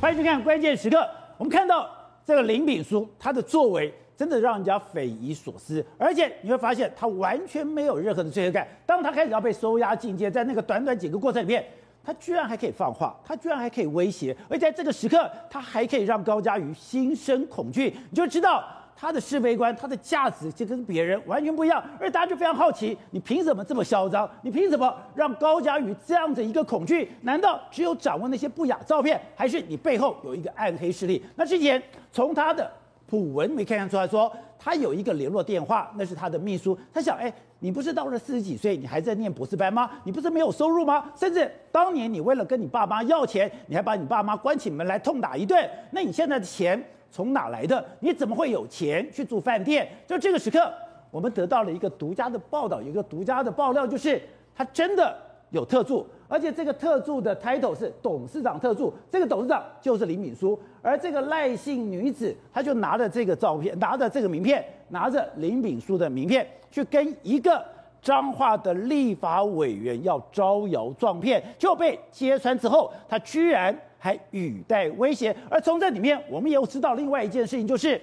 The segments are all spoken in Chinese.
欢迎去看关键时刻。我们看到这个林炳书，他的作为真的让人家匪夷所思，而且你会发现他完全没有任何的罪恶感。当他开始要被收押进监，在那个短短几个过程里面，他居然还可以放话，他居然还可以威胁，而在这个时刻，他还可以让高佳瑜心生恐惧，你就知道。他的是非观，他的价值就跟别人完全不一样，而大家就非常好奇，你凭什么这么嚣张？你凭什么让高佳宇这样的一个恐惧？难道只有掌握那些不雅照片，还是你背后有一个暗黑势力？那之前从他的普文没看出来说，他有一个联络电话，那是他的秘书。他想，哎，你不是到了四十几岁，你还在念博士班吗？你不是没有收入吗？甚至当年你为了跟你爸妈要钱，你还把你爸妈关起门来痛打一顿。那你现在的钱？从哪来的？你怎么会有钱去住饭店？就这个时刻，我们得到了一个独家的报道，一个独家的爆料，就是他真的有特助，而且这个特助的 title 是董事长特助，这个董事长就是林敏书，而这个赖姓女子，她就拿着这个照片，拿着这个名片，拿着林敏书的名片，去跟一个彰化的立法委员要招摇撞骗，就被揭穿之后，他居然。还语带威胁，而从这里面，我们也有知道另外一件事情，就是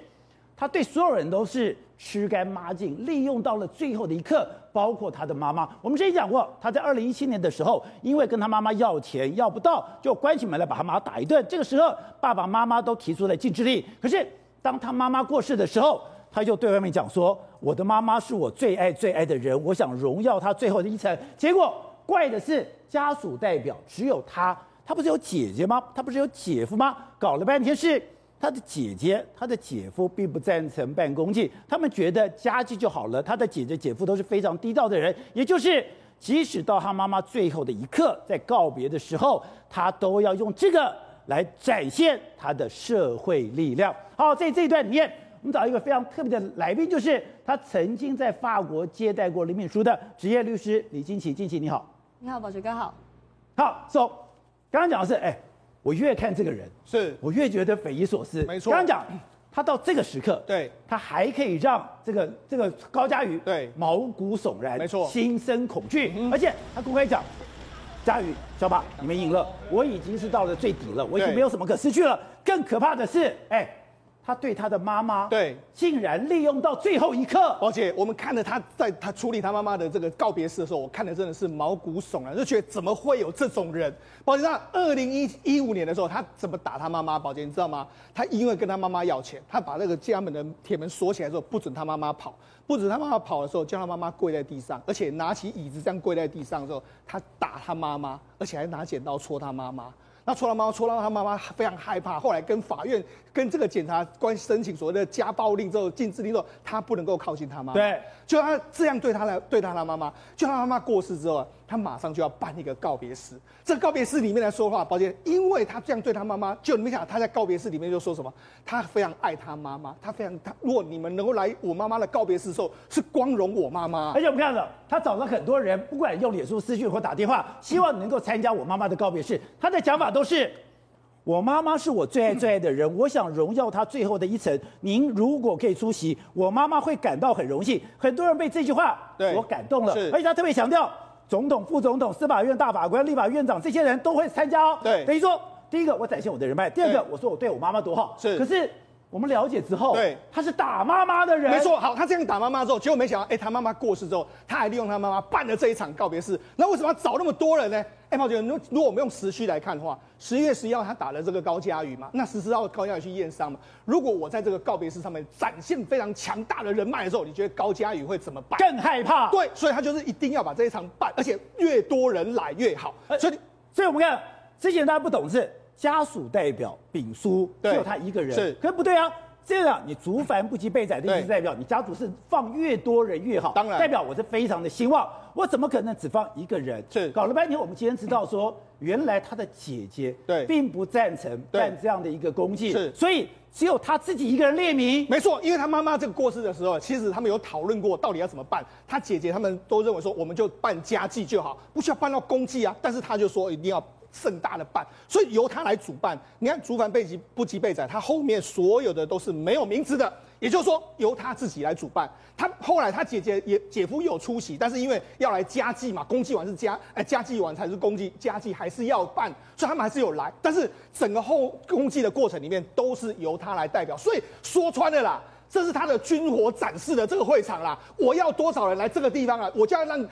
他对所有人都是吃干抹净，利用到了最后的一刻，包括他的妈妈。我们之前讲过，他在二零一七年的时候，因为跟他妈妈要钱要不到，就关起门来把他妈打一顿。这个时候，爸爸妈妈都提出了禁制令。可是当他妈妈过世的时候，他就对外面讲说：“我的妈妈是我最爱最爱的人，我想荣耀她最后的一程。”结果怪的是家属代表只有他。他不是有姐姐吗？他不是有姐夫吗？搞了半天是他的姐姐，他的姐夫并不赞成办公祭，他们觉得家祭就好了。他的姐姐、姐夫都是非常低调的人，也就是即使到他妈妈最后的一刻，在告别的时候，他都要用这个来展现他的社会力量。好，在这一段里面，我们找一个非常特别的来宾，就是他曾经在法国接待过林敏书的职业律师李金琪。金琪你好，你好，宝杰哥好，好，走。刚刚讲的是，哎，我越看这个人，是。我越觉得匪夷所思。没错，刚刚讲他到这个时刻，对，他还可以让这个这个高嘉瑜对。毛骨悚然，没错，心生恐惧，嗯、而且他公开讲，嘉瑜小马，你们赢了，我已经是到了最底了，我已经没有什么可失去了。更可怕的是，哎。他对他的妈妈，对，竟然利用到最后一刻。而且我们看了他在他处理他妈妈的这个告别式的时候，我看的真的是毛骨悚然，就觉得怎么会有这种人？宝杰，他二零一一五年的时候，他怎么打他妈妈？宝杰，你知道吗？他因为跟他妈妈要钱，他把那个家门的铁门锁起来之后，不准他妈妈跑，不准他妈妈跑的时候，叫他妈妈跪在地上，而且拿起椅子这样跪在地上的时候，他打他妈妈，而且还拿剪刀戳他妈妈。那戳他妈妈，戳到他妈妈非常害怕。后来跟法院、跟这个检察官申请所谓的家暴令之后，禁制令之后，他不能够靠近他妈妈。对，就他这样对他来，对他的妈妈，就他妈妈过世之后，他马上就要办一个告别式。这个告别式里面来说话，宝杰，因为他这样对他妈妈，就你们想他在告别式里面就说什么？他非常爱他妈妈，他非常他，如果你们能够来我妈妈的告别式的时候，是光荣我妈妈。而且我们看到，他找了很多人，不管用脸书私讯或打电话，希望能够参加我妈妈的告别式。他的讲法都是。我妈妈是我最爱最爱的人，我想荣耀她最后的一程。您如果可以出席，我妈妈会感到很荣幸。很多人被这句话所感动了，而且他特别强调，总统、副总统、司法院大法官、立法院长这些人都会参加哦。对，等于说，第一个我展现我的人脉，第二个我说我对我妈妈多好。是，可是。我们了解之后，对，他是打妈妈的人，没错。好，他这样打妈妈之后，结果没想到，哎、欸，他妈妈过世之后，他还利用他妈妈办了这一场告别式。那为什么要找那么多人呢？哎、欸，宝杰，如如果我们用时序来看的话，十一月十一号他打了这个高嘉宇嘛，那十四号高嘉宇去验伤嘛。如果我在这个告别式上面展现非常强大的人脉的时候，你觉得高嘉宇会怎么办？更害怕。对，所以他就是一定要把这一场办，而且越多人来越好。所以，所以我们看之前大家不懂事，家属代表丙叔只有他一个人，是，可是不对啊。这样，你竹繁不及备载的意思代表你家族是放越多人越好，当然代表我是非常的兴旺。我怎么可能只放一个人？是搞了半天，我们今天知道说，原来他的姐姐对并不赞成办这样的一个公祭，是所以只有他自己一个人列名。没错，因为他妈妈这个过世的时候，其实他们有讨论过到底要怎么办。他姐姐他们都认为说，我们就办家祭就好，不需要办到公祭啊。但是他就说一定要。盛大的办，所以由他来主办。你看，族繁备极不及被宰，他后面所有的都是没有名字的，也就是说由他自己来主办。他后来他姐姐也姐夫有出席，但是因为要来家祭嘛，公祭完是家哎家祭完才是公祭，家祭还是要办，所以他们还是有来。但是整个后公祭的过程里面都是由他来代表，所以说穿了啦。这是他的军火展示的这个会场啦，我要多少人来这个地方啊？我就要让，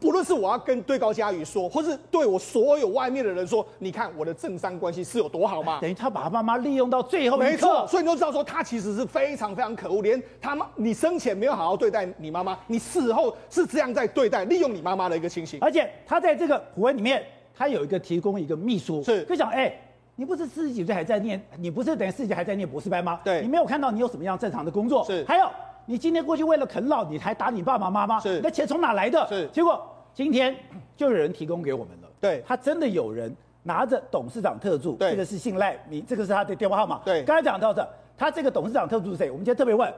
不论是我要跟对高嘉宇说，或是对我所有外面的人说，你看我的政商关系是有多好吗？等于他把他妈妈利用到最后。没错，所以你就知道说他其实是非常非常可恶，连他妈你生前没有好好对待你妈妈，你死后是这样在对待利用你妈妈的一个情形。而且他在这个普文里面，他有一个提供一个秘书，是就想哎。你不是四十几岁还在念，你不是等于四十几还在念博士班吗？对，你没有看到你有什么样正常的工作？是。还有，你今天过去为了啃老，你还打你爸爸妈妈？是。钱从哪来的？是。结果今天就有人提供给我们了。对。他真的有人拿着董事长特助，对。这个是信赖，你这个是他的电话号码。对。刚才讲到的，他这个董事长特助是谁？我们今天特别问。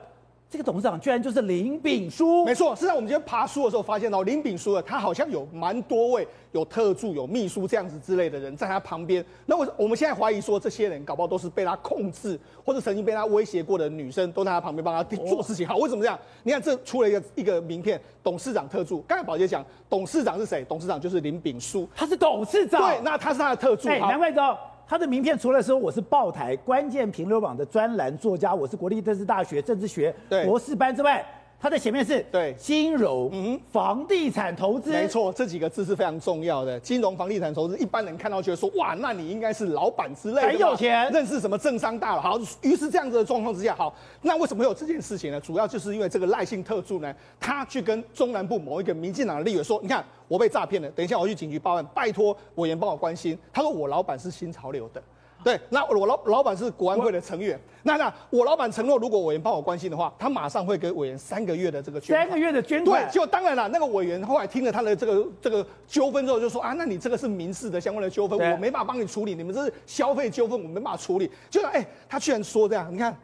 这个董事长居然就是林炳书，没错。是在我们今天爬书的时候发现到林炳书的，他好像有蛮多位有特助、有秘书这样子之类的人在他旁边。那我我们现在怀疑说，这些人搞不好都是被他控制，或者曾经被他威胁过的女生，都在他旁边帮他做事情。好，为什么这样？你看这出了一个一个名片，董事长特助。刚才宝杰讲，董事长是谁？董事长就是林炳书，他是董事长。对，那他是他的特助。哎，难怪知道。他的名片除了说我是报台关键评论网的专栏作家，我是国立政治大学政治学博士班之外，他的前面是对金融、嗯，房地产投资，没错，这几个字是非常重要的。金融、房地产投资，一般人看到觉得说哇，那你应该是老板之类的，很有钱，认识什么政商大佬。好，于是这样子的状况之下，好，那为什么会有这件事情呢？主要就是因为这个赖姓特助呢，他去跟中南部某一个民进党的立委说，你看。我被诈骗了，等一下我去警局报案，拜托委员帮我关心。他说我老板是新潮流的，对，那我老老板是国安会的成员。那那我老板承诺，如果委员帮我关心的话，他马上会给委员三个月的这个捐款。三个月的捐款。对，就当然了，那个委员后来听了他的这个这个纠纷之后，就说啊，那你这个是民事的相关的纠纷，我没办法帮你处理，你们这是消费纠纷，我没办法处理。就哎、欸，他居然说这样，你看。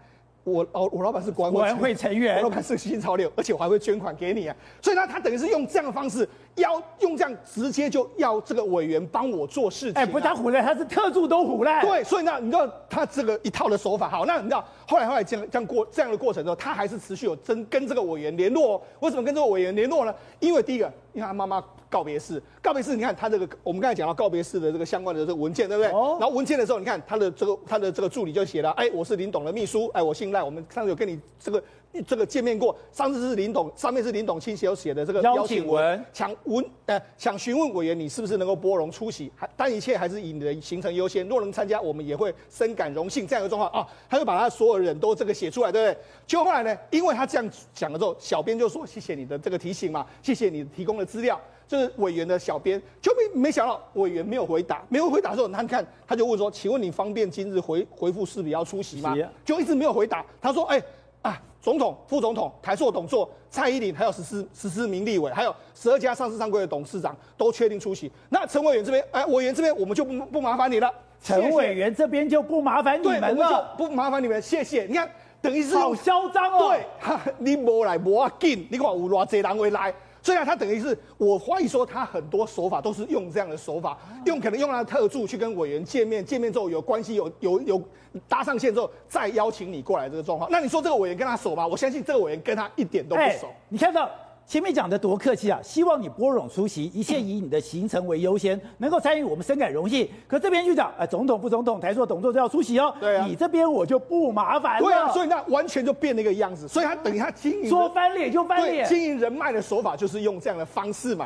我哦，我老板是管委会成员，我老板是新潮流，而且我还会捐款给你啊，所以呢，他等于是用这样的方式，要用这样直接就要这个委员帮我做事情，啊。哎，不是他唬烂，他是特助都唬烂。对，所以呢，你知道他这个一套的手法，好，那你知道后来后来这样这样过这样的过程之后，他还是持续有真跟这个委员联络。为什么跟这个委员联络呢？因为第一个，因为他妈妈。告别式，告别式，你看他这个，我们刚才讲到告别式的这个相关的这个文件，对不对？哦。然后文件的时候，你看他的这个他的这个助理就写了，哎，我是林董的秘书，哎，我姓赖，我们上次有跟你这个这个见面过，上次是林董，上面是林董亲写写的这个邀请文，想问呃想询问委员你是不是能够拨冗出席，还但一切还是以你的行程优先，若能参加，我们也会深感荣幸。这样一个状况啊，他就把他所有人都这个写出来，对不对？就后来呢，因为他这样讲了之后，小编就说谢谢你的这个提醒嘛，谢谢你提供的资料。就是委员的小编就没没想到委员没有回答，没有回答的时候，他看他就问说：“请问你方便今日回回复是否要出席吗？”就一直没有回答。他说：“哎、欸、啊，总统、副总统、台塑董座、蔡依林，还有十四十四名立委，还有十二家上市上柜的董事长都确定出席。那陈委员这边，哎、欸，委员这边我们就不不麻烦你了。陈委员这边就不麻烦你们了，不麻烦你们，谢谢。你看，等于是好嚣张哦。对，哈你没来没要紧，你看有偌济人会来。”虽然他等于是，我怀疑说他很多手法都是用这样的手法，用可能用他的特助去跟委员见面，见面之后有关系有有有搭上线之后再邀请你过来这个状况。那你说这个委员跟他熟吗？我相信这个委员跟他一点都不熟。你看到。前面讲的多客气啊，希望你拨冗出席，一切以你的行程为优先，能够参与我们深感荣幸。可这边就讲，哎，总统、副总统、台塑董座都要出席哦。对啊，你这边我就不麻烦了。对啊，所以那完全就变了一个样子。所以他等于他经营说翻脸就翻脸，经营人脉的手法就是用这样的方式嘛。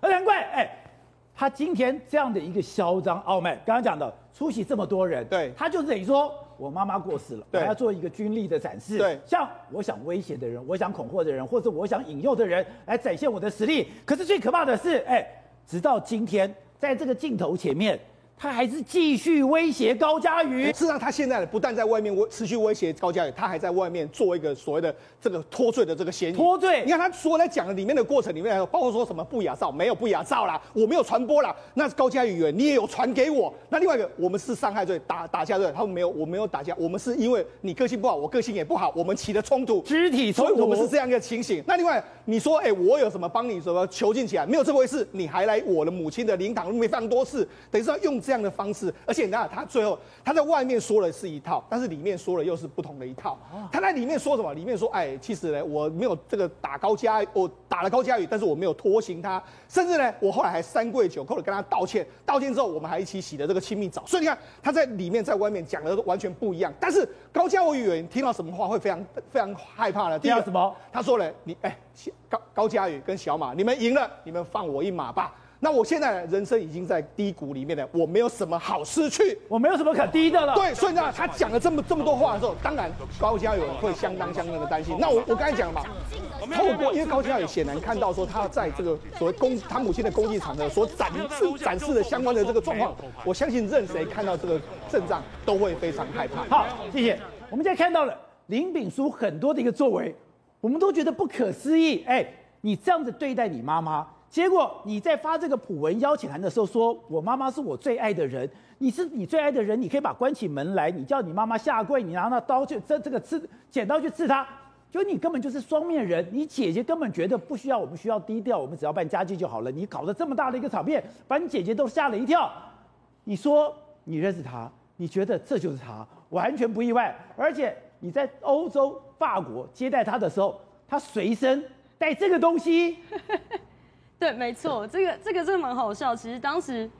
啊，难怪哎，他今天这样的一个嚣张傲慢，刚刚讲的出席这么多人，对，他就等于说。我妈妈过世了，我要做一个军力的展示。对，像我想威胁的人，我想恐吓的人，或者我想引诱的人，来展现我的实力。可是最可怕的是，哎，直到今天，在这个镜头前面，他还是继续威胁高嘉瑜。事实上，他现在不但在外面威持续威胁高嘉瑜，他还在外面做一个所谓的这个脱罪的这个嫌疑。脱罪？你看他说在讲的里面的过程里面，包括说什么不雅照，没有不雅照啦，我没有传播啦。那高嘉瑜你也有传给我。那另外一个，我们是伤害罪，打打架罪，他们没有，我没有打架，我们是因为你个性不好，我个性也不好，我们起了冲突，肢体冲突，所以我们是这样一个情形。那另外你说，哎、欸，我有什么帮你什么囚禁起来？没有这回事，你还来我的母亲的灵堂，没非常多次，等于是要用这样的方式。而且你看，他最后他在外面说的是一套，但是里面说的又是不同的一套。他在里面说什么？里面说，哎，其实呢，我没有这个打高佳，我打了高佳宇，但是我没有拖行他，甚至呢，我后来还三跪九叩的跟他道歉。道歉之后，我们还一起洗了这个亲密澡。所以你看，他在里面在外面讲的都完全不一样。但是高嘉瑜听到什么话会非常非常害怕呢？第二什么？他说了，你哎，高高嘉宇跟小马，你们赢了，你们放我一马吧。那我现在人生已经在低谷里面了，我没有什么好失去，我没有什么可低的了。对，所以呢，他讲了这么这么多话的时候，当然高嘉瑜会相当相当的担心。那我我刚才讲了嘛，透过因为高嘉有显然看到说他在这个所谓公他母亲的公祭场合所展示展示的相关的这个状况，我相信任谁看到这个阵仗都会非常害怕。好，谢谢。我们现在看到了林炳书很多的一个作为，我们都觉得不可思议。哎，你这样子对待你妈妈。结果你在发这个普文邀请函的时候，说我妈妈是我最爱的人，你是你最爱的人，你可以把关起门来，你叫你妈妈下跪，你拿那刀去这这个刺剪刀去刺她，就你根本就是双面人。你姐姐根本觉得不需要，我们需要低调，我们只要办家祭就好了。你搞得这么大的一个场面，把你姐姐都吓了一跳。你说你认识他，你觉得这就是他，完全不意外。而且你在欧洲法国接待他的时候，他随身带这个东西。对，没错，这个这个真的蛮好笑。其实当时，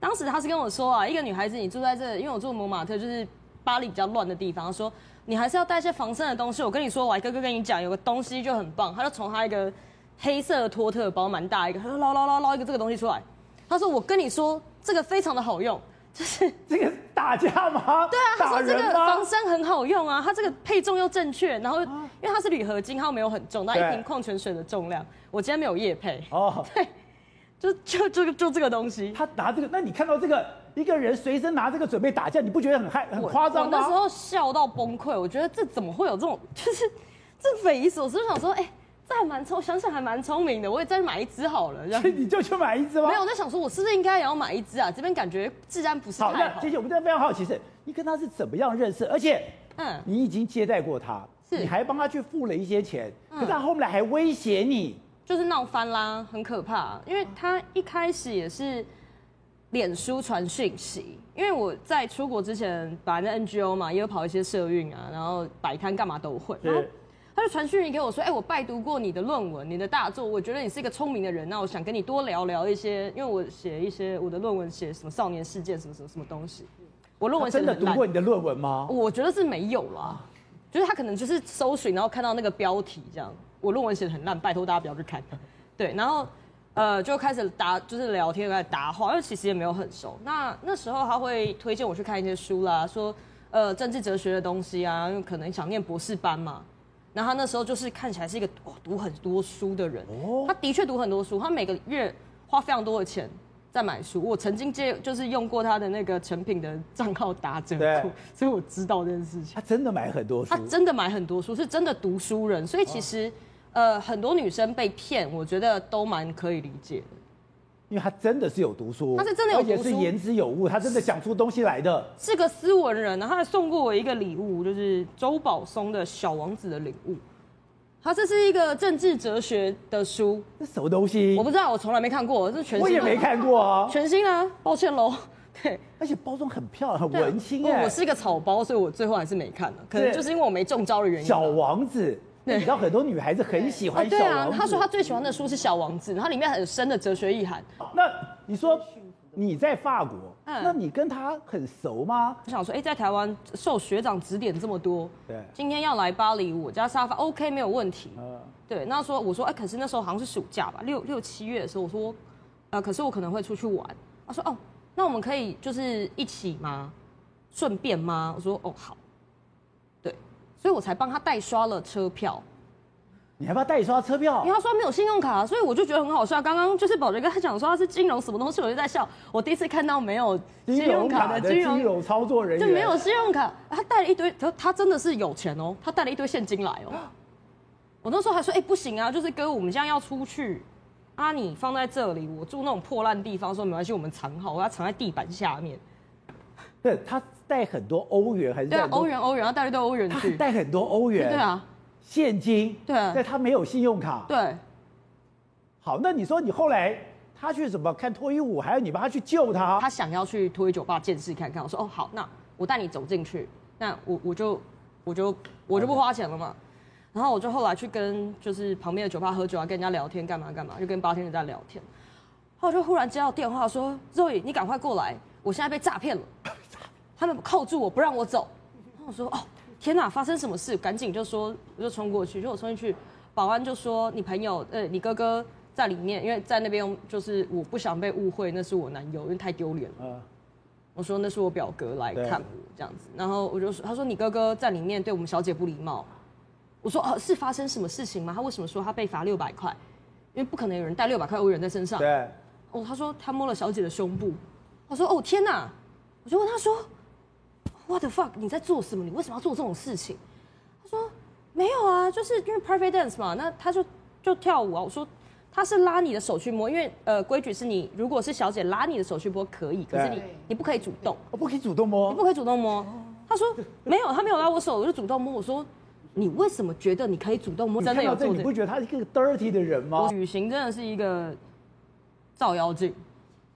当时他是跟我说啊，一个女孩子你住在这，因为我住蒙马特，就是巴黎比较乱的地方，说你还是要带一些防身的东西。我跟你说，我还哥哥跟你讲，有个东西就很棒，他就从他一个黑色的托特包，蛮大一个，他说捞捞捞捞一个这个东西出来。他说我跟你说，这个非常的好用。就是 这个打架吗？对啊，他说这个防身很好用啊，它这个配重又正确，然后因为它是铝合金，它又没有很重，那一瓶矿泉水的重量，我今天没有夜配。哦，对，就就就就这个东西，他拿这个，那你看到这个一个人随身拿这个准备打架，你不觉得很害很夸张吗？我那时候笑到崩溃，我觉得这怎么会有这种，就是这匪夷所思，我想说，哎。这还蛮聪，想想还蛮聪明的。我也再买一只好了，所以你就去买一只吗？没有，我在想说，我是不是应该也要买一只啊？这边感觉治安不是太好。好，那姐姐，我们真的非常好奇是，你跟他是怎么样认识？而且，嗯，你已经接待过他，是你还帮他去付了一些钱，可是他后来还威胁你，就是闹翻啦，很可怕。因为他一开始也是脸书传讯息，因为我在出国之前，本来在 NGO 嘛，也有跑一些社运啊，然后摆摊干嘛都会。他就传讯息给我说：“哎、欸，我拜读过你的论文，你的大作，我觉得你是一个聪明的人，那我想跟你多聊聊一些，因为我写一些我的论文，写什么少年事件，什么什么什么东西。我论文写真的读过你的论文吗？我觉得是没有啦，就是他可能就是搜寻，然后看到那个标题这样。我论文写的很烂，拜托大家不要去看。对，然后呃就开始答，就是聊天，开始答话，因为其实也没有很熟。那那时候他会推荐我去看一些书啦，说呃政治哲学的东西啊，因为可能想念博士班嘛。”然后他那时候就是看起来是一个哦读很多书的人，哦，他的确读很多书，他每个月花非常多的钱在买书。我曾经借就是用过他的那个成品的账号打折扣，所以我知道这件事情。他真的买很多书，他真的买很多书，是真的读书人。所以其实，呃，很多女生被骗，我觉得都蛮可以理解的。因为他真的是有读书，他是真的有读书，而且是言之有物，他真的讲出东西来的，是个斯文人。然后他还送过我一个礼物，就是周保松的《小王子》的礼物。他这是一个政治哲学的书，这什么东西？我不知道，我从来没看过，这是全新。我也没看过啊，全新啊，抱歉喽。对，而且包装很漂亮，很文青哎。我是一个草包，所以我最后还是没看了，可能就是因为我没中招的原因。小王子，你知道很多女孩子很喜欢小王子。对啊，她说她最喜欢的书是《小王子》，然后里面很深的哲学意涵。那你说？你在法国，嗯，那你跟他很熟吗？我想说，哎、欸，在台湾受学长指点这么多，对，今天要来巴黎，我家沙发 OK 没有问题，嗯，对。那说我说，哎、欸，可是那时候好像是暑假吧，六六七月的时候，我说，呃，可是我可能会出去玩。他说，哦，那我们可以就是一起吗？顺便吗？我说，哦，好。对，所以我才帮他代刷了车票。你还不要代刷车票？因为他说没有信用卡，所以我就觉得很好笑。刚刚就是宝杰跟他讲说他是金融什么东西，我就在笑。我第一次看到没有信用卡的金融，金融操作人员，就没有信用卡，他带了一堆，他他真的是有钱哦，他带了一堆现金来哦。我那时候还说，哎、欸，不行啊，就是哥，我们现在要出去，啊，你放在这里，我住那种破烂地方，说没关系，我们藏好，我要藏在地板下面。对，他带很多欧元还是？对啊，欧元欧元，他带了一堆欧元去。带很多欧元。对啊。现金。对。但他没有信用卡。对。好，那你说你后来他去什么看脱衣舞，还要你帮他去救他？他想要去脱衣酒吧见识看看。我说哦好，那我带你走进去，那我我就我就我就不花钱了嘛。然后我就后来去跟就是旁边的酒吧喝酒啊，跟人家聊天干嘛干嘛，就跟八天的在聊天。然后我就忽然接到电话说：“Zoe，你赶快过来，我现在被诈骗了。”他们扣住我不让我走，然后我说哦天哪，发生什么事？赶紧就说我就冲过去，就我冲进去，保安就说你朋友呃你哥哥在里面，因为在那边就是我不想被误会那是我男友，因为太丢脸了。嗯、我说那是我表哥来看我这样子，然后我就说他说你哥哥在里面对我们小姐不礼貌，我说哦是发生什么事情吗？他为什么说他被罚六百块？因为不可能有人带六百块欧元在身上。对，哦他说他摸了小姐的胸部，我说哦天哪，我就问他说。What the fuck？你在做什么？你为什么要做这种事情？他说没有啊，就是因为 private dance 嘛。那他就就跳舞啊。我说他是拉你的手去摸，因为呃规矩是你如果是小姐拉你的手去摸可以，可是你你不可以主动。我不可以主动摸，你不可以主动摸。他说没有，他没有拉我手，我就主动摸。我说你为什么觉得你可以主动摸？真的有这？你不觉得他是一个 dirty 的人吗？旅行真的是一个照妖镜。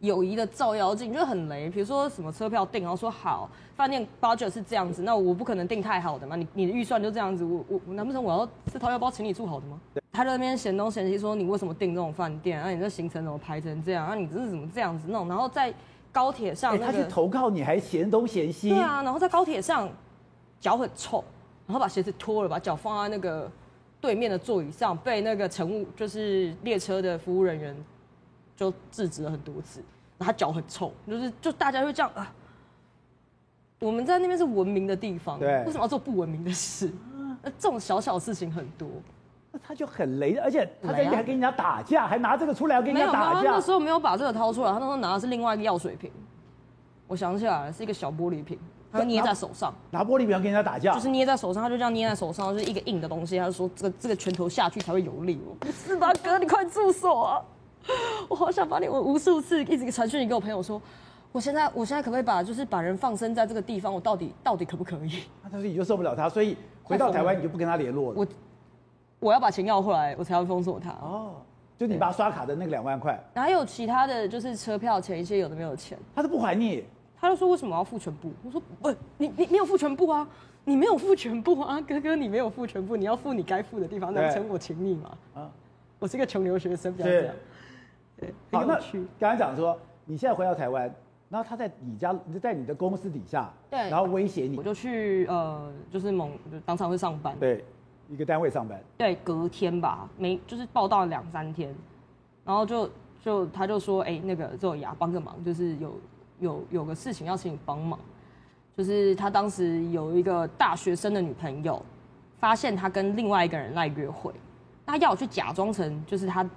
友谊的照妖镜就很雷，比如说什么车票订，然后说好，饭店 budget 是这样子，那我不可能订太好的嘛，你你的预算就这样子，我我难不成我要自掏腰包请你住好的吗？对他在那边嫌东嫌西，说你为什么订这种饭店？那、啊、你这行程怎么排成这样？那、啊、你这是怎么这样子弄？然后在高铁上、那个，他去投靠你还嫌东嫌西？对啊，然后在高铁上脚很臭，然后把鞋子脱了，把脚放在那个对面的座椅上，被那个乘务就是列车的服务人员。就制止了很多次，他脚很臭，就是就大家会这样啊。我们在那边是文明的地方，对，为什么要做不文明的事？那这种小小事情很多，那他就很雷，而且他在那边还跟人家打架，还拿这个出来要跟人家打架。他那时候没有把这个掏出来，他那时候拿的是另外一个药水瓶。我想起来了，是一个小玻璃瓶，他捏在手上，拿玻璃瓶要跟人家打架，就是捏在手上，他就这样捏在手上，就是一个硬的东西。他就说这个这个拳头下去才会有力。我不 是吧，哥，你快住手啊！我好想把你，我无数次一直传讯你给我朋友说，我现在我现在可不可以把就是把人放生在这个地方？我到底到底可不可以？他说你就受不了他，所以回到台湾你就不跟他联络了。我我要把钱要回来，我才要封锁他。哦，就你把刷卡的那个两万块，还有其他的就是车票钱一些有的没有钱，他都不还你。他就说为什么要付全部？我说不，你你没有付全部啊，你没有付全部啊，哥哥你没有付全部，你要付你该付的地方，难成我请你嘛。啊，我是一个穷留学生，不要这样。对，好，那刚才讲说，你现在回到台湾，然后他在你家，在你的公司底下，对，然后威胁你，我就去呃，就是某就当场会上班，对，一个单位上班，对，隔天吧，没就是报到两三天，然后就就他就说，哎、欸，那个周雅帮个忙，就是有有有个事情要请你帮忙，就是他当时有一个大学生的女朋友，发现他跟另外一个人来约会，他要我去假装成就是他。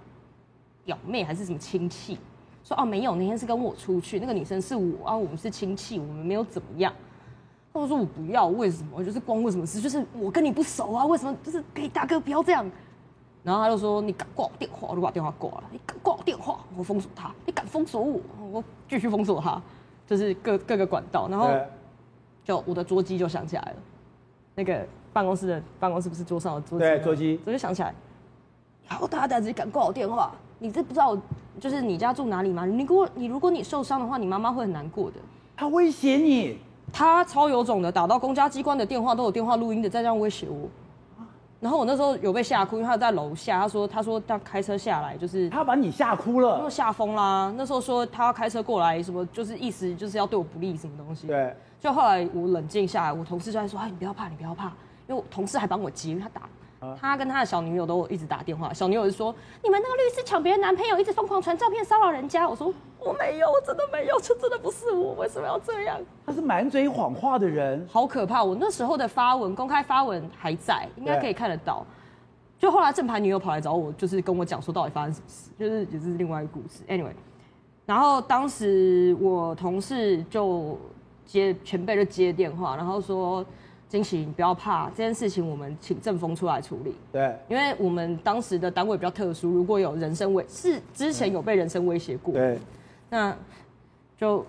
表妹还是什么亲戚，说哦没有，那天是跟我出去，那个女生是我啊，我们是亲戚，我们没有怎么样。他说我不要，为什么？就是关我什么事？就是我跟你不熟啊，为什么？就是给大哥不要这样。然后他就说你敢挂我电话，我就把电话挂了。你敢挂我电话，我封锁他。你敢封锁我，我继续封锁他，就是各各个管道。然后就我的桌机就响起来了，那个办公室的办公室不是桌上的桌机，对，桌机，我就想起来。然后大家自己敢挂我电话。你这不知道，就是你家住哪里吗？你如果你如果你受伤的话，你妈妈会很难过的。他威胁你，他超有种的，打到公家机关的电话都有电话录音的，再这样威胁我。然后我那时候有被吓哭，因为他在楼下，他说他说他开车下来就是他把你吓哭了，又吓疯啦。那时候说他要开车过来，什么就是意思就是要对我不利什么东西。对，就后来我冷静下来，我同事就在说，哎，你不要怕，你不要怕，因为我同事还帮我接，因为他打。他跟他的小女友都一直打电话，小女友就说：“你们那个律师抢别人男朋友，一直疯狂传照片骚扰人家。”我说：“我没有，我真的没有，这真的不是我，为什么要这样？”他是满嘴谎话的人，好可怕！我那时候的发文，公开发文还在，应该可以看得到。就后来正牌女友跑来找我，就是跟我讲说到底发生什么事，就是也是另外一个故事。Anyway，然后当时我同事就接前辈就接电话，然后说。惊喜，你不要怕，这件事情我们请正风出来处理。对，因为我们当时的单位比较特殊，如果有人身威是之前有被人身威胁过，对，那就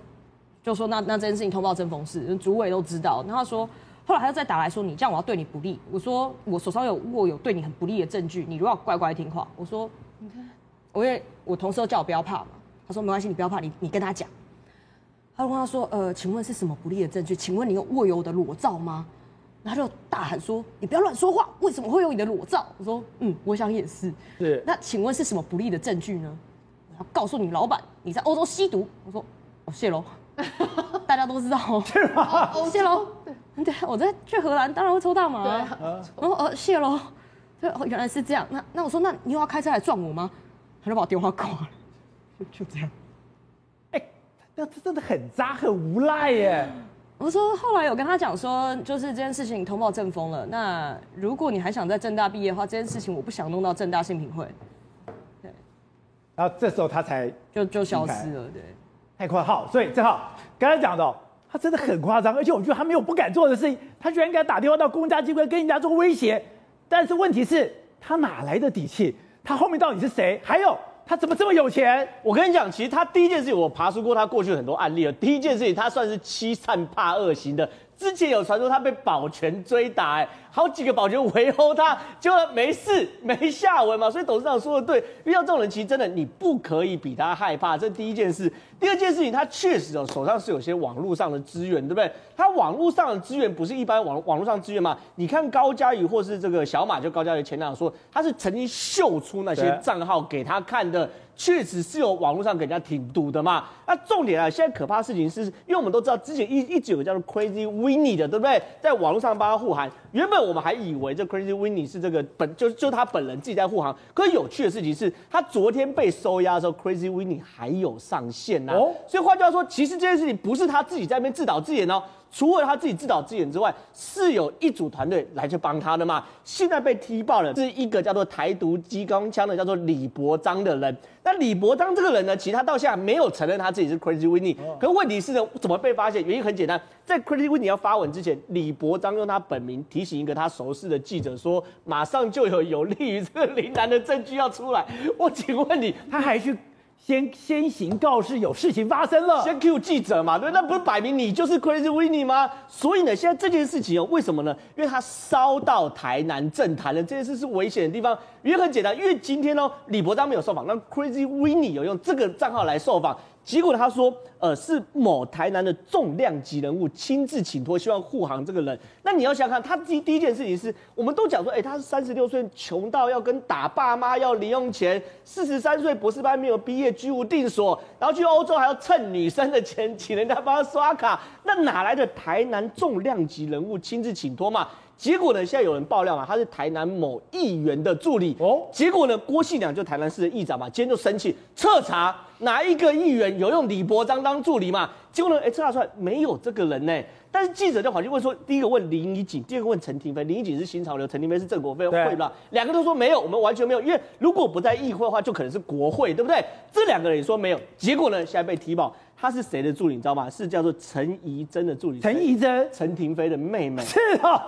就说那那这件事情通报正风室，主委都知道。然后他说，后来他又再打来说，你这样我要对你不利。我说我手上有握有对你很不利的证据，你如果要乖乖听话。我说你看，我因为我同事都叫我不要怕嘛，他说没关系，你不要怕，你你跟他讲。他就问他说，呃，请问是什么不利的证据？请问你有握有我的裸照吗？然后就大喊说：“你不要乱说话！为什么会有你的裸照？”我说：“嗯，我想也是。”是。那请问是什么不利的证据呢？我要告诉你老板，你在欧洲吸毒。我说：“哦，谢喽。”大家都知道哦。是吗？哦，谢喽。对，我在去荷兰当然会抽大麻。对。然后呃，谢喽。对，哦，原来是这样。那那我说，那你又要开车来撞我吗？他就把我电话挂了。就这样。哎，那这真的很渣，很无赖耶。我说后来有跟他讲说，就是这件事情通报政风了。那如果你还想在正大毕业的话，这件事情我不想弄到正大性品会。对。然后这时候他才就就消失了，对。太夸号，所以正好刚才讲的，他真的很夸张，而且我觉得他没有不敢做的事情，他居然敢打电话到公家机关跟人家做威胁。但是问题是，他哪来的底气？他后面到底是谁？还有。他怎么这么有钱？我跟你讲，其实他第一件事情，我爬出过他过去很多案例了。第一件事情，他算是欺善怕恶型的。之前有传说他被保全追打，哎。好几个保全围殴他，结果没事没下文嘛，所以董事长说的对，遇到这种人其实真的你不可以比他害怕，这是第一件事。第二件事情，他确实哦手上是有些网络上的资源，对不对？他网络上的资源不是一般网网络上资源嘛？你看高嘉瑜或是这个小马，就高嘉瑜前两说，他是曾经秀出那些账号给他看的，确实是有网络上给人家挺堵的嘛。那重点啊，现在可怕的事情是，因为我们都知道之前一一直有个叫做 Crazy Winnie 的，对不对？在网络上帮他护航，原本。我们还以为这 Crazy Winnie 是这个本就就他本人自己在护航，可是有趣的事情是他昨天被收押的时候，Crazy Winnie 还有上线呐、啊。哦，所以换句话说，其实这件事情不是他自己在那边自导自演哦。除了他自己自导自演之外，是有一组团队来去帮他的嘛？现在被踢爆了，是一个叫做台独机关枪的叫做李伯章的人。那李伯章这个人呢，其实他到现在没有承认他自己是 Crazy Winnie。可问题是呢，怎么被发现？原因很简单，在 Crazy Winnie 要发文之前，李伯章用他本名提醒一个他熟识的记者说，马上就有有利于这个林南的证据要出来。我请问你，他还去？先先行告示有事情发生了，先 Q 记者嘛，对，那不是摆明你就是 Crazy Winnie 吗？所以呢，现在这件事情哦，为什么呢？因为他烧到台南政坛了，这件事是危险的地方。原因很简单，因为今天哦，李伯璋没有受访，那 Crazy Winnie 有用这个账号来受访。结果他说，呃，是某台南的重量级人物亲自请托，希望护航这个人。那你要想想看，他第第一件事情是，我们都讲说，哎、他是三十六岁，穷到要跟打爸妈要零用钱；四十三岁，博士班没有毕业，居无定所，然后去欧洲还要蹭女生的钱，请人家帮他刷卡。那哪来的台南重量级人物亲自请托嘛？结果呢，现在有人爆料嘛，他是台南某议员的助理。哦，结果呢，郭信良就台南市的议长嘛，今天就生气，彻查。哪一个议员有用李伯章当助理嘛？结果呢？哎，测查出来没有这个人呢。但是记者就跑去问说：第一个问林怡景，第二个问陈廷飞。林怡景是新潮流，陈廷飞是郑国飞会，对吧？两个都说没有，我们完全没有。因为如果不在议会的话，就可能是国会，对不对？这两个人也说没有。结果呢？现在被提报，他是谁的助理？你知道吗？是叫做陈怡珍的助理。陈怡珍，陈廷飞的妹妹。是哦，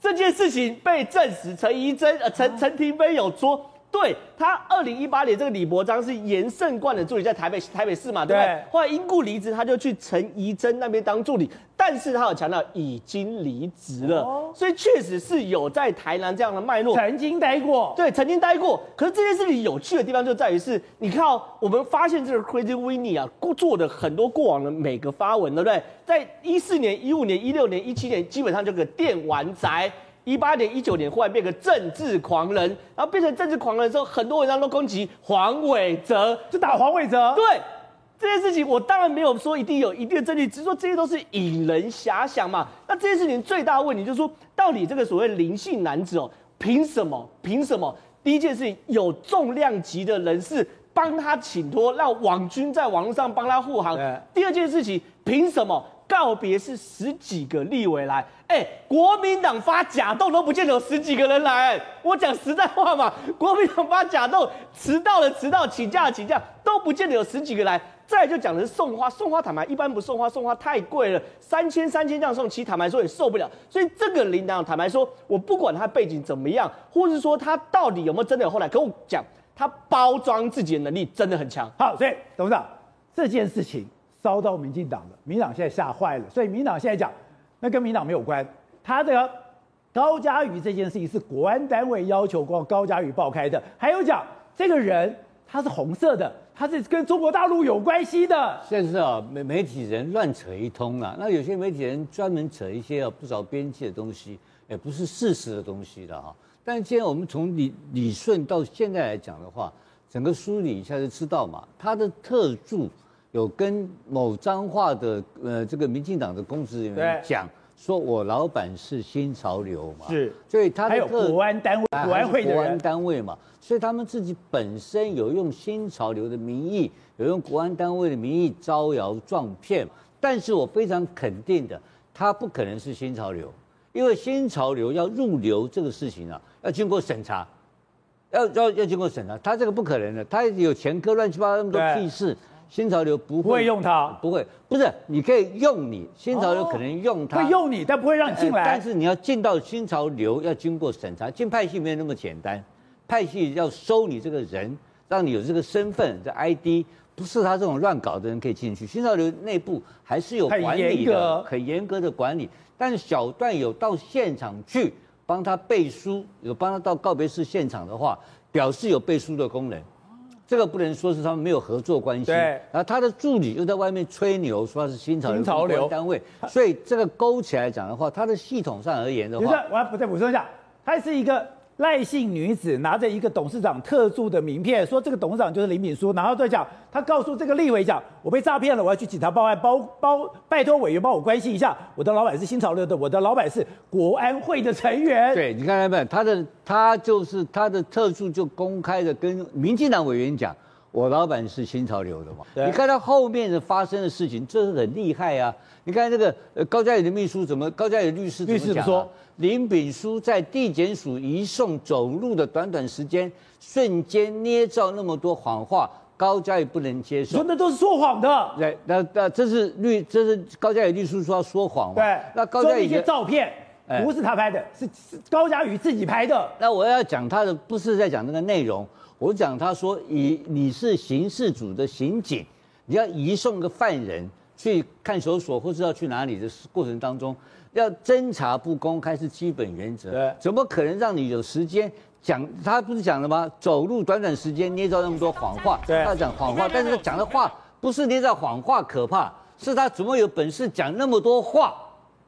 这件事情被证实，陈怡贞呃陈陈廷飞有说。对他，二零一八年这个李伯璋是严胜冠的助理，在台北台北市嘛，对不对？对后来因故离职，他就去陈怡贞那边当助理，但是他有强调已经离职了，哦、所以确实是有在台南这样的脉络，曾经待过，对，曾经待过。可是这件事情有趣的地方就在于是，你看哦，我们发现这个 Crazy Winnie 啊，做的很多过往的每个发文，对不对？在一四年、一五年、一六年、一七年，基本上就个电玩宅。一八年、一九年，忽然变个政治狂人，然后变成政治狂人之后，很多文章都攻击黄伟哲，就打黄伟哲。对这件事情，我当然没有说一定有一定的证据，只是说这些都是引人遐想嘛。那这件事情最大的问题就是说，到底这个所谓灵性男子哦，凭什么？凭什么？第一件事情，有重量级的人士帮他请托，让网军在网络上帮他护航。第二件事情，凭什么？告别是十几个立委来，哎，国民党发假动都不见得有十几个人来。我讲实在话嘛，国民党发假动，迟到了迟到，请假请假，都不见得有十几个来。再就讲的是送花，送花坦白一般不送花，送花太贵了，三千三千这样送，其实坦白说也受不了。所以这个领导坦白说，我不管他背景怎么样，或是说他到底有没有真的有后来，可我讲他包装自己的能力真的很强。好，所以董事长这件事情烧到民进党了，民党现在吓坏了，所以民党现在讲，那跟民党没有关，他这个高嘉瑜这件事情是国安单位要求光高嘉瑜爆开的，还有讲这个人他是红色的。他是跟中国大陆有关系的。现在啊，媒媒体人乱扯一通啊。那有些媒体人专门扯一些啊不着边际的东西，也不是事实的东西的哈。但是现在我们从理理顺到现在来讲的话，整个梳理一下就知道嘛。他的特助有跟某彰化的呃这个民进党的公职人员讲。说我老板是新潮流嘛，是，所以他的还有国安单位、国安会的国安单位嘛，所以他们自己本身有用新潮流的名义，有用国安单位的名义招摇撞骗。但是我非常肯定的，他不可能是新潮流，因为新潮流要入流这个事情啊，要经过审查，要要要经过审查，他这个不可能的，他有前科乱七八糟那么多屁事。新潮流不会，用它，不会，不是，你可以用你新潮流可能用它，哦、会用你，但不会让你进来。但是你要进到新潮流，要经过审查。进派系没有那么简单，派系要收你这个人，让你有这个身份这 ID，不是他这种乱搞的人可以进去。新潮流内部还是有管理的，很严格的管理。但是小段有到现场去帮他背书，有帮他到告别式现场的话，表示有背书的功能。这个不能说是他们没有合作关系，对。然后他的助理又在外面吹牛，说他是新潮流新潮流单位，所以这个勾起来讲的话，他的系统上而言的话，我要再补充一下，它是一个。赖姓女子拿着一个董事长特助的名片，说这个董事长就是林敏书，然后再讲，他告诉这个立委讲，我被诈骗了，我要去警察报案，包包拜托委员帮我关心一下，我的老板是新潮流的，我的老板是国安会的成员。对，你看到没有？他的他就是他的特助就公开的跟民进党委员讲，我老板是新潮流的嘛。你看到后面的发生的事情，这是很厉害啊！你看这个呃高嘉宇的秘书怎么，高嘉宇律师怎么讲、啊？说。林炳书在地检署移送走路的短短时间，瞬间捏造那么多谎话，高嘉宇不能接受。说那都是说谎的。对，那那这是律，这是高嘉宇律师说要说谎嘛？对。那高嘉宇一些照片不是他拍的，是高嘉宇自己拍的。那我要讲他的，不是在讲那个内容，我讲他说，以你是刑事组的刑警，你要移送个犯人去看守所，或是要去哪里的过程当中。要侦查不公开是基本原则，对，怎么可能让你有时间讲？他不是讲了吗？走路短短时间捏造那么多谎话，对，他讲谎话，但是他讲的话不是捏造谎话可怕，是他怎么有本事讲那么多话？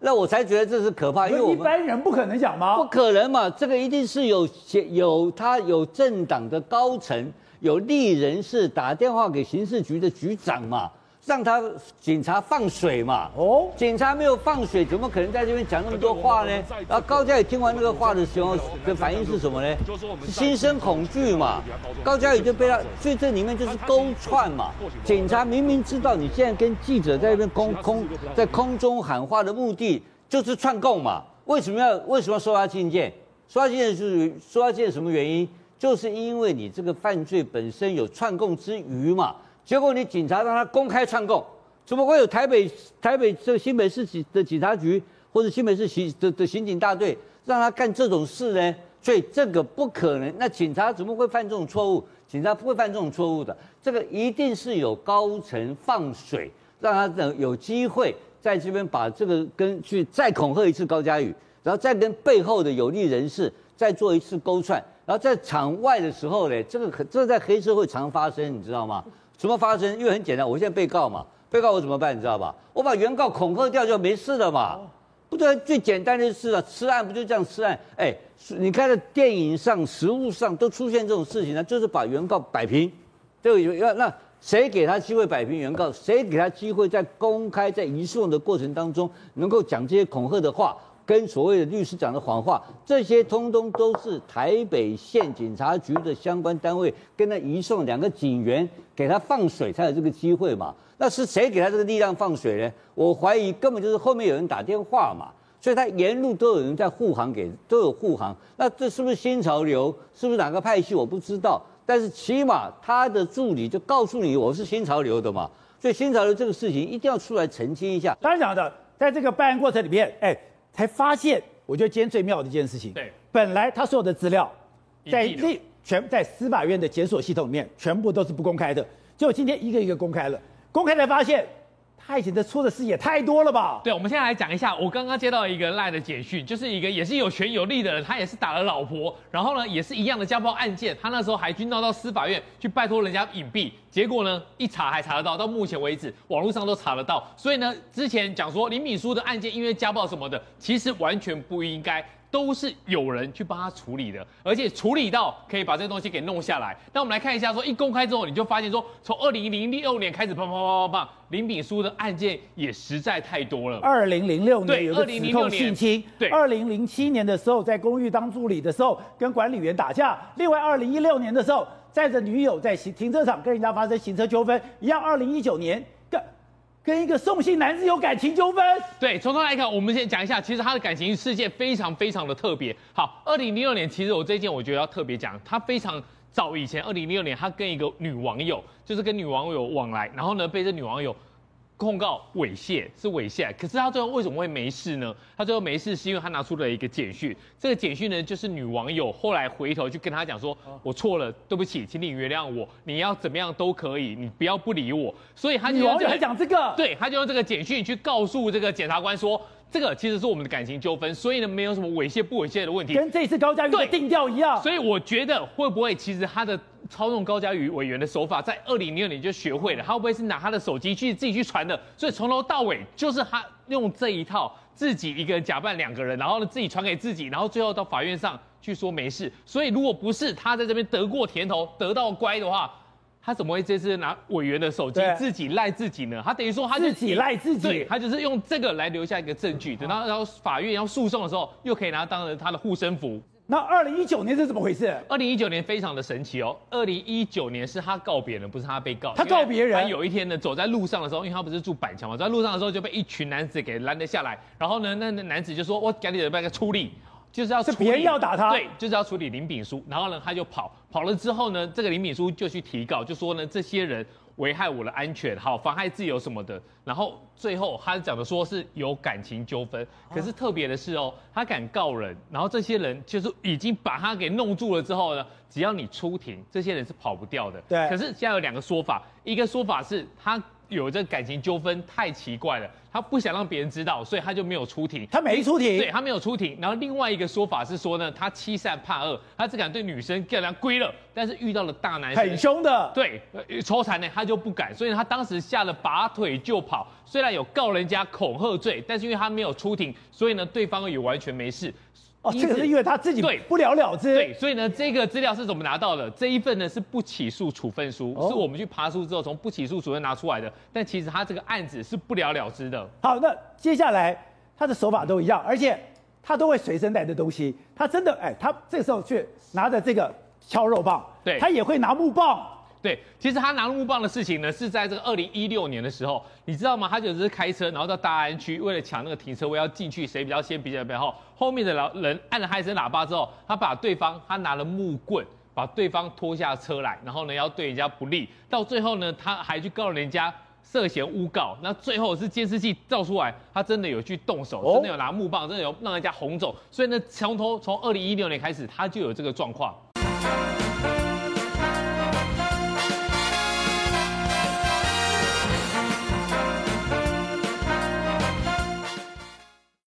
那我才觉得这是可怕，因为一般人不可能讲吗？不可能嘛，这个一定是有有他有政党的高层，有利人士打电话给刑事局的局长嘛。让他警察放水嘛？哦，警察没有放水，怎么可能在这边讲那么多话呢？然后高嘉宇听完那个话的时候的反应是什么呢？是心生恐惧嘛？高嘉宇就被他，所以这里面就是勾串嘛。警察明明知道你现在跟记者在那边空空在空中喊话的目的就是串供嘛？为什么要为什么要收押禁见？收押禁见是收押禁见什么原因？就是因为你这个犯罪本身有串供之余嘛。结果你警察让他公开串供，怎么会有台北台北这个新北市警的警察局或者新北市刑的的刑警大队让他干这种事呢？所以这个不可能。那警察怎么会犯这种错误？警察不会犯这种错误的。这个一定是有高层放水，让他等有机会在这边把这个跟去再恐吓一次高嘉宇，然后再跟背后的有利人士再做一次勾串，然后在场外的时候呢，这个这在黑社会常发生，你知道吗？怎么发生？因为很简单，我现在被告嘛，被告我怎么办？你知道吧？我把原告恐吓掉就没事了嘛。不对，最简单的事啊，吃案不就这样吃案？哎，你看在电影上、实物上都出现这种事情呢，就是把原告摆平。这个要那谁给他机会摆平原告？谁给他机会在公开在移送的过程当中能够讲这些恐吓的话？跟所谓的律师讲的谎话，这些通通都是台北县警察局的相关单位跟他移送两个警员给他放水才有这个机会嘛？那是谁给他这个力量放水呢？我怀疑根本就是后面有人打电话嘛，所以他沿路都有人在护航给，都有护航。那这是不是新潮流？是不是哪个派系？我不知道。但是起码他的助理就告诉你我是新潮流的嘛，所以新潮流这个事情一定要出来澄清一下。当然讲的，在这个办案过程里面，哎，才发现，我觉得今天最妙的一件事情，对，本来他所有的资料在立全在司法院的检索系统里面全部都是不公开的，结果今天一个一个公开了，公开才发现。他以前的错的事也太多了吧？对，我们现在来讲一下，我刚刚接到一个赖的简讯，就是一个也是有权有力的人，他也是打了老婆，然后呢也是一样的家暴案件，他那时候还去闹到司法院去拜托人家隐蔽，结果呢一查还查得到，到目前为止网络上都查得到，所以呢之前讲说林敏书的案件因为家暴什么的，其实完全不应该。都是有人去帮他处理的，而且处理到可以把这个东西给弄下来。那我们来看一下，说一公开之后，你就发现说，从二零零六年开始，砰砰砰砰砰，林炳书的案件也实在太多了。二零零六年有个指控性侵，对，二零零七年的时候在公寓当助理的时候跟管理员打架，另外二零一六年的时候载着女友在行停车场跟人家发生行车纠纷，一样二零一九年。跟一个送信男子有感情纠纷。对，从头来看，我们先讲一下，其实他的感情事件非常非常的特别。好，二零零六年，其实我这件我觉得要特别讲，他非常早以前，二零零六年，他跟一个女网友，就是跟女网友往来，然后呢，被这女网友。控告猥亵是猥亵，可是他最后为什么会没事呢？他最后没事是因为他拿出了一个简讯，这个简讯呢就是女网友后来回头去跟他讲说，我错了，对不起，请你原谅我，你要怎么样都可以，你不要不理我。所以他就用这个讲这个，对，他就用这个简讯去告诉这个检察官说，这个其实是我们的感情纠纷，所以呢没有什么猥亵不猥亵的问题，跟这次高嘉瑜的定调一样。所以我觉得会不会其实他的。操纵高嘉瑜委员的手法，在二零零六年就学会了。他会不会是拿他的手机去自己去传的？所以从头到尾就是他用这一套，自己一个人假扮两个人，然后呢自己传给自己，然后最后到法院上去说没事。所以如果不是他在这边得过甜头，得到乖的话，他怎么会这次拿委员的手机自己赖自己呢？他等于说他自己赖自己，他就是用这个来留下一个证据，等到然后法院要诉讼的时候，又可以拿当成他的护身符。那二零一九年是怎么回事？二零一九年非常的神奇哦。二零一九年是他告别人，不是他被告。他告别人。他有一天呢，走在路上的时候，因为他不是住板桥嘛，走在路上的时候就被一群男子给拦了下来。然后呢，那那男子就说：“我赶紧办个处理，就是要处理。”是别人要打他。对，就是要处理林炳书。然后呢，他就跑，跑了之后呢，这个林炳书就去提告，就说呢，这些人。危害我的安全，好，妨害自由什么的，然后最后他讲的说是有感情纠纷，可是特别的是哦，他敢告人，然后这些人就是已经把他给弄住了之后呢，只要你出庭，这些人是跑不掉的。对。可是现在有两个说法，一个说法是他有这感情纠纷太奇怪了。他不想让别人知道，所以他就没有出庭。他没出庭，对，他没有出庭。然后另外一个说法是说呢，他欺善怕恶，他只敢对女生干人归了，但是遇到了大男生很凶的，对，抽残呢他就不敢，所以他当时吓得拔腿就跑。虽然有告人家恐吓罪，但是因为他没有出庭，所以呢对方也完全没事。哦，这个是因为他自己对不了了之。对，所以呢，这个资料是怎么拿到的？这一份呢是不起诉处分书，哦、是我们去爬书之后从不起诉处分拿出来的。但其实他这个案子是不了了之的。好，那接下来他的手法都一样，而且他都会随身带的东西。他真的，哎，他这个时候去拿着这个敲肉棒，对，他也会拿木棒。对，其实他拿木棒的事情呢，是在这个二零一六年的时候，你知道吗？他就是开车，然后到大安区，为了抢那个停车位要进去，谁比较先，比较比较后，后面的老人按了他一声喇叭之后，他把对方，他拿了木棍，把对方拖下车来，然后呢要对人家不利，到最后呢他还去告人家涉嫌诬告，那最后是监视器照出来，他真的有去动手，真的有拿木棒，真的有让人家红肿，所以呢从头从二零一六年开始，他就有这个状况。